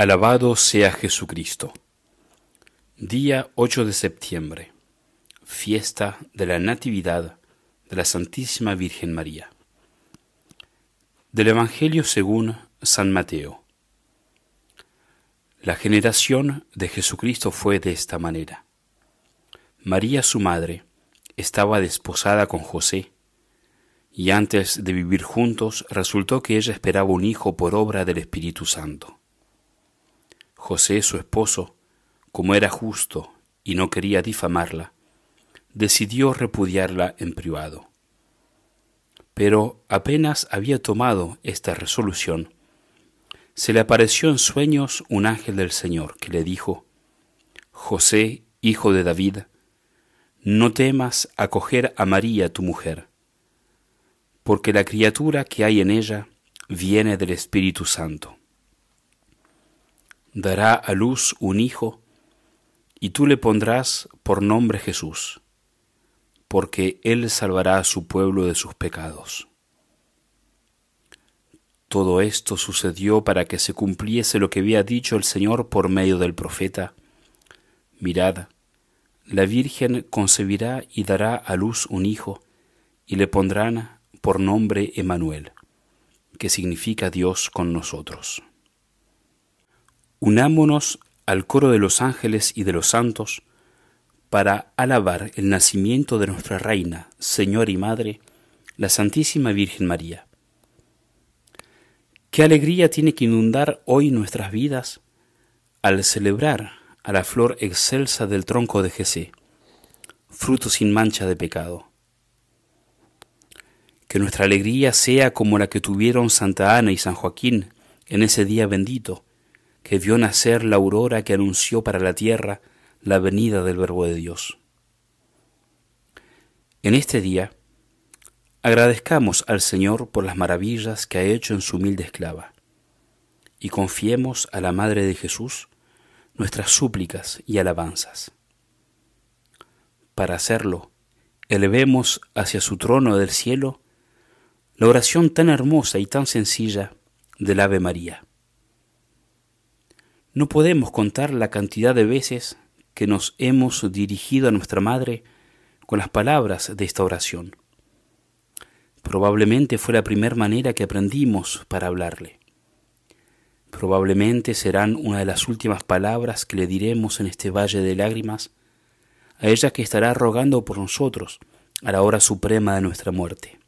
Alabado sea Jesucristo. Día 8 de septiembre. Fiesta de la Natividad de la Santísima Virgen María. Del Evangelio según San Mateo. La generación de Jesucristo fue de esta manera. María su madre estaba desposada con José, y antes de vivir juntos resultó que ella esperaba un hijo por obra del Espíritu Santo. José, su esposo, como era justo y no quería difamarla, decidió repudiarla en privado. Pero apenas había tomado esta resolución, se le apareció en sueños un ángel del Señor que le dijo, José, hijo de David, no temas acoger a María tu mujer, porque la criatura que hay en ella viene del Espíritu Santo dará a luz un hijo, y tú le pondrás por nombre Jesús, porque él salvará a su pueblo de sus pecados. Todo esto sucedió para que se cumpliese lo que había dicho el Señor por medio del profeta. Mirad, la Virgen concebirá y dará a luz un hijo, y le pondrán por nombre Emanuel, que significa Dios con nosotros. Unámonos al coro de los ángeles y de los santos para alabar el nacimiento de nuestra Reina, Señor y Madre, la Santísima Virgen María. Qué alegría tiene que inundar hoy nuestras vidas al celebrar a la flor excelsa del tronco de Jesé, fruto sin mancha de pecado. Que nuestra alegría sea como la que tuvieron Santa Ana y San Joaquín en ese día bendito, que vio nacer la aurora que anunció para la tierra la venida del Verbo de Dios. En este día, agradezcamos al Señor por las maravillas que ha hecho en su humilde esclava, y confiemos a la Madre de Jesús nuestras súplicas y alabanzas. Para hacerlo, elevemos hacia su trono del cielo la oración tan hermosa y tan sencilla del Ave María. No podemos contar la cantidad de veces que nos hemos dirigido a nuestra Madre con las palabras de esta oración. Probablemente fue la primera manera que aprendimos para hablarle. Probablemente serán una de las últimas palabras que le diremos en este valle de lágrimas a ella que estará rogando por nosotros a la hora suprema de nuestra muerte.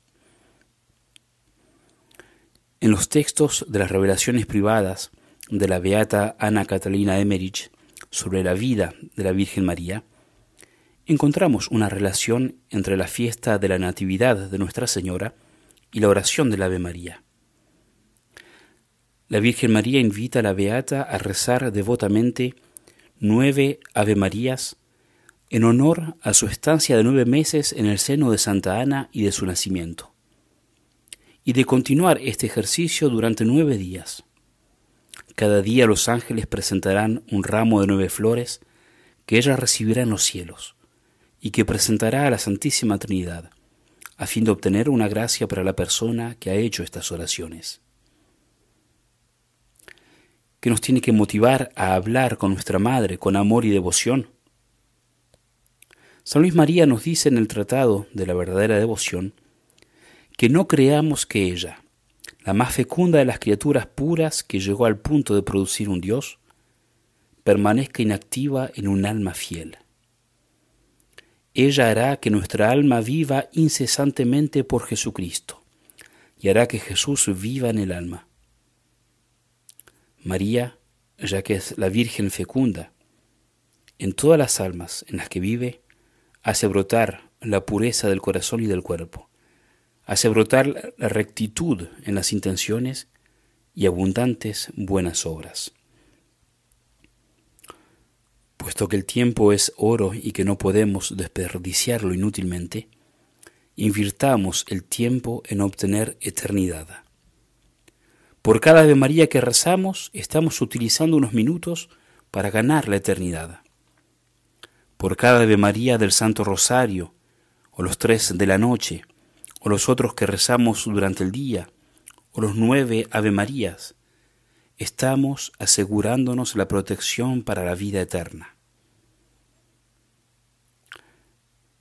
En los textos de las revelaciones privadas, de la beata Ana Catalina Emmerich sobre la vida de la Virgen María, encontramos una relación entre la fiesta de la Natividad de Nuestra Señora y la oración del Ave María. La Virgen María invita a la Beata a rezar devotamente nueve Ave Marías en honor a su estancia de nueve meses en el seno de Santa Ana y de su nacimiento, y de continuar este ejercicio durante nueve días. Cada día los ángeles presentarán un ramo de nueve flores que ella recibirá en los cielos y que presentará a la Santísima Trinidad, a fin de obtener una gracia para la persona que ha hecho estas oraciones. ¿Qué nos tiene que motivar a hablar con nuestra Madre con amor y devoción? San Luis María nos dice en el Tratado de la verdadera devoción que no creamos que ella, la más fecunda de las criaturas puras que llegó al punto de producir un Dios, permanezca inactiva en un alma fiel. Ella hará que nuestra alma viva incesantemente por Jesucristo y hará que Jesús viva en el alma. María, ya que es la Virgen fecunda, en todas las almas en las que vive, hace brotar la pureza del corazón y del cuerpo hace brotar la rectitud en las intenciones y abundantes buenas obras. Puesto que el tiempo es oro y que no podemos desperdiciarlo inútilmente, invirtamos el tiempo en obtener eternidad. Por cada Ave María que rezamos, estamos utilizando unos minutos para ganar la eternidad. Por cada Ave María del Santo Rosario o los tres de la noche, o los otros que rezamos durante el día, o los nueve Ave Marías, estamos asegurándonos la protección para la vida eterna.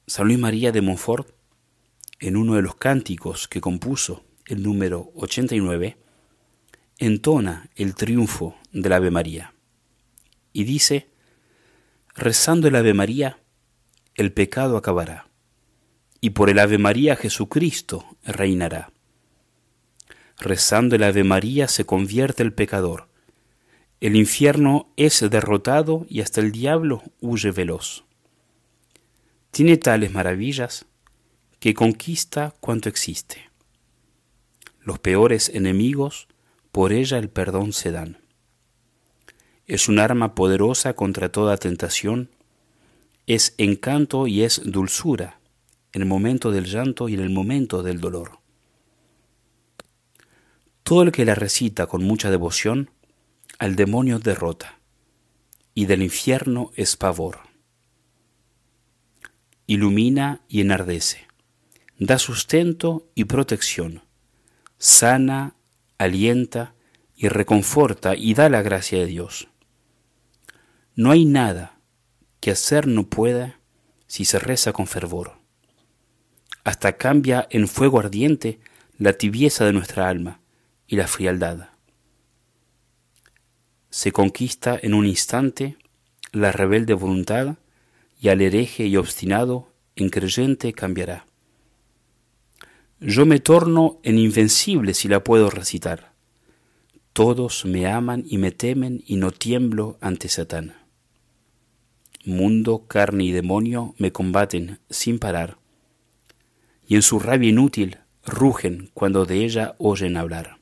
San Luis María de Montfort, en uno de los cánticos que compuso, el número 89, entona el triunfo del Ave María y dice, rezando el Ave María, el pecado acabará, y por el Ave María Jesucristo reinará. Rezando el Ave María se convierte el pecador, el infierno es derrotado y hasta el diablo huye veloz. Tiene tales maravillas que conquista cuanto existe. Los peores enemigos por ella el perdón se dan. Es un arma poderosa contra toda tentación, es encanto y es dulzura en el momento del llanto y en el momento del dolor. Todo el que la recita con mucha devoción, al demonio derrota, y del infierno es pavor. Ilumina y enardece, da sustento y protección, sana, alienta y reconforta y da la gracia de Dios. No hay nada que hacer no pueda si se reza con fervor. Hasta cambia en fuego ardiente la tibieza de nuestra alma y la frialdad. Se conquista en un instante la rebelde voluntad y al hereje y obstinado en creyente cambiará. Yo me torno en invencible si la puedo recitar. Todos me aman y me temen y no tiemblo ante Satán. Mundo, carne y demonio me combaten sin parar, y en su rabia inútil rugen cuando de ella oyen hablar.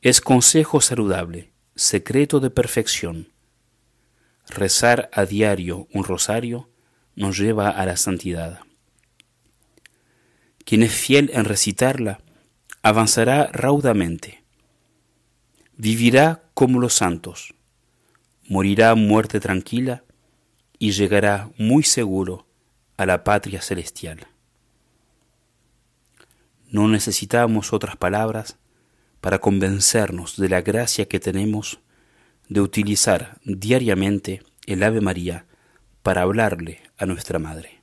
Es consejo saludable, secreto de perfección. Rezar a diario un rosario nos lleva a la santidad. Quien es fiel en recitarla, avanzará raudamente. Vivirá como los santos, morirá muerte tranquila y llegará muy seguro a la patria celestial. No necesitamos otras palabras para convencernos de la gracia que tenemos de utilizar diariamente el Ave María para hablarle a nuestra Madre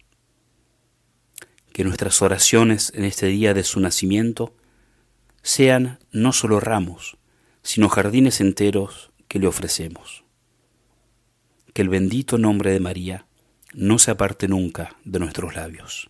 que nuestras oraciones en este día de su nacimiento sean no solo ramos, sino jardines enteros que le ofrecemos. Que el bendito nombre de María no se aparte nunca de nuestros labios.